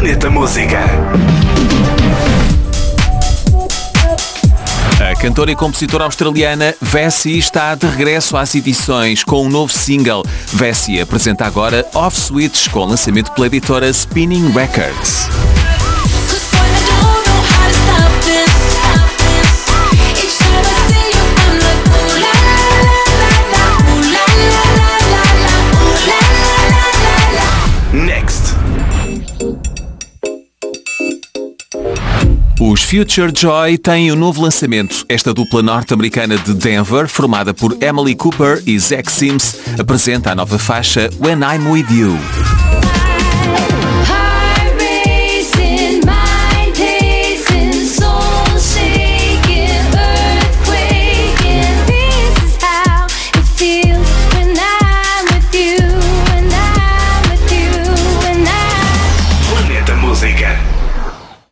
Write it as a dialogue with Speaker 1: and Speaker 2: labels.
Speaker 1: Planeta Música.
Speaker 2: A cantora e compositora australiana Vessi está de regresso às edições com um novo single. Vessi apresenta agora Off Switch com lançamento pela editora Spinning Records. Os Future Joy têm um novo lançamento. Esta dupla norte-americana de Denver, formada por Emily Cooper e Zach Sims, apresenta a nova faixa When I'm With You.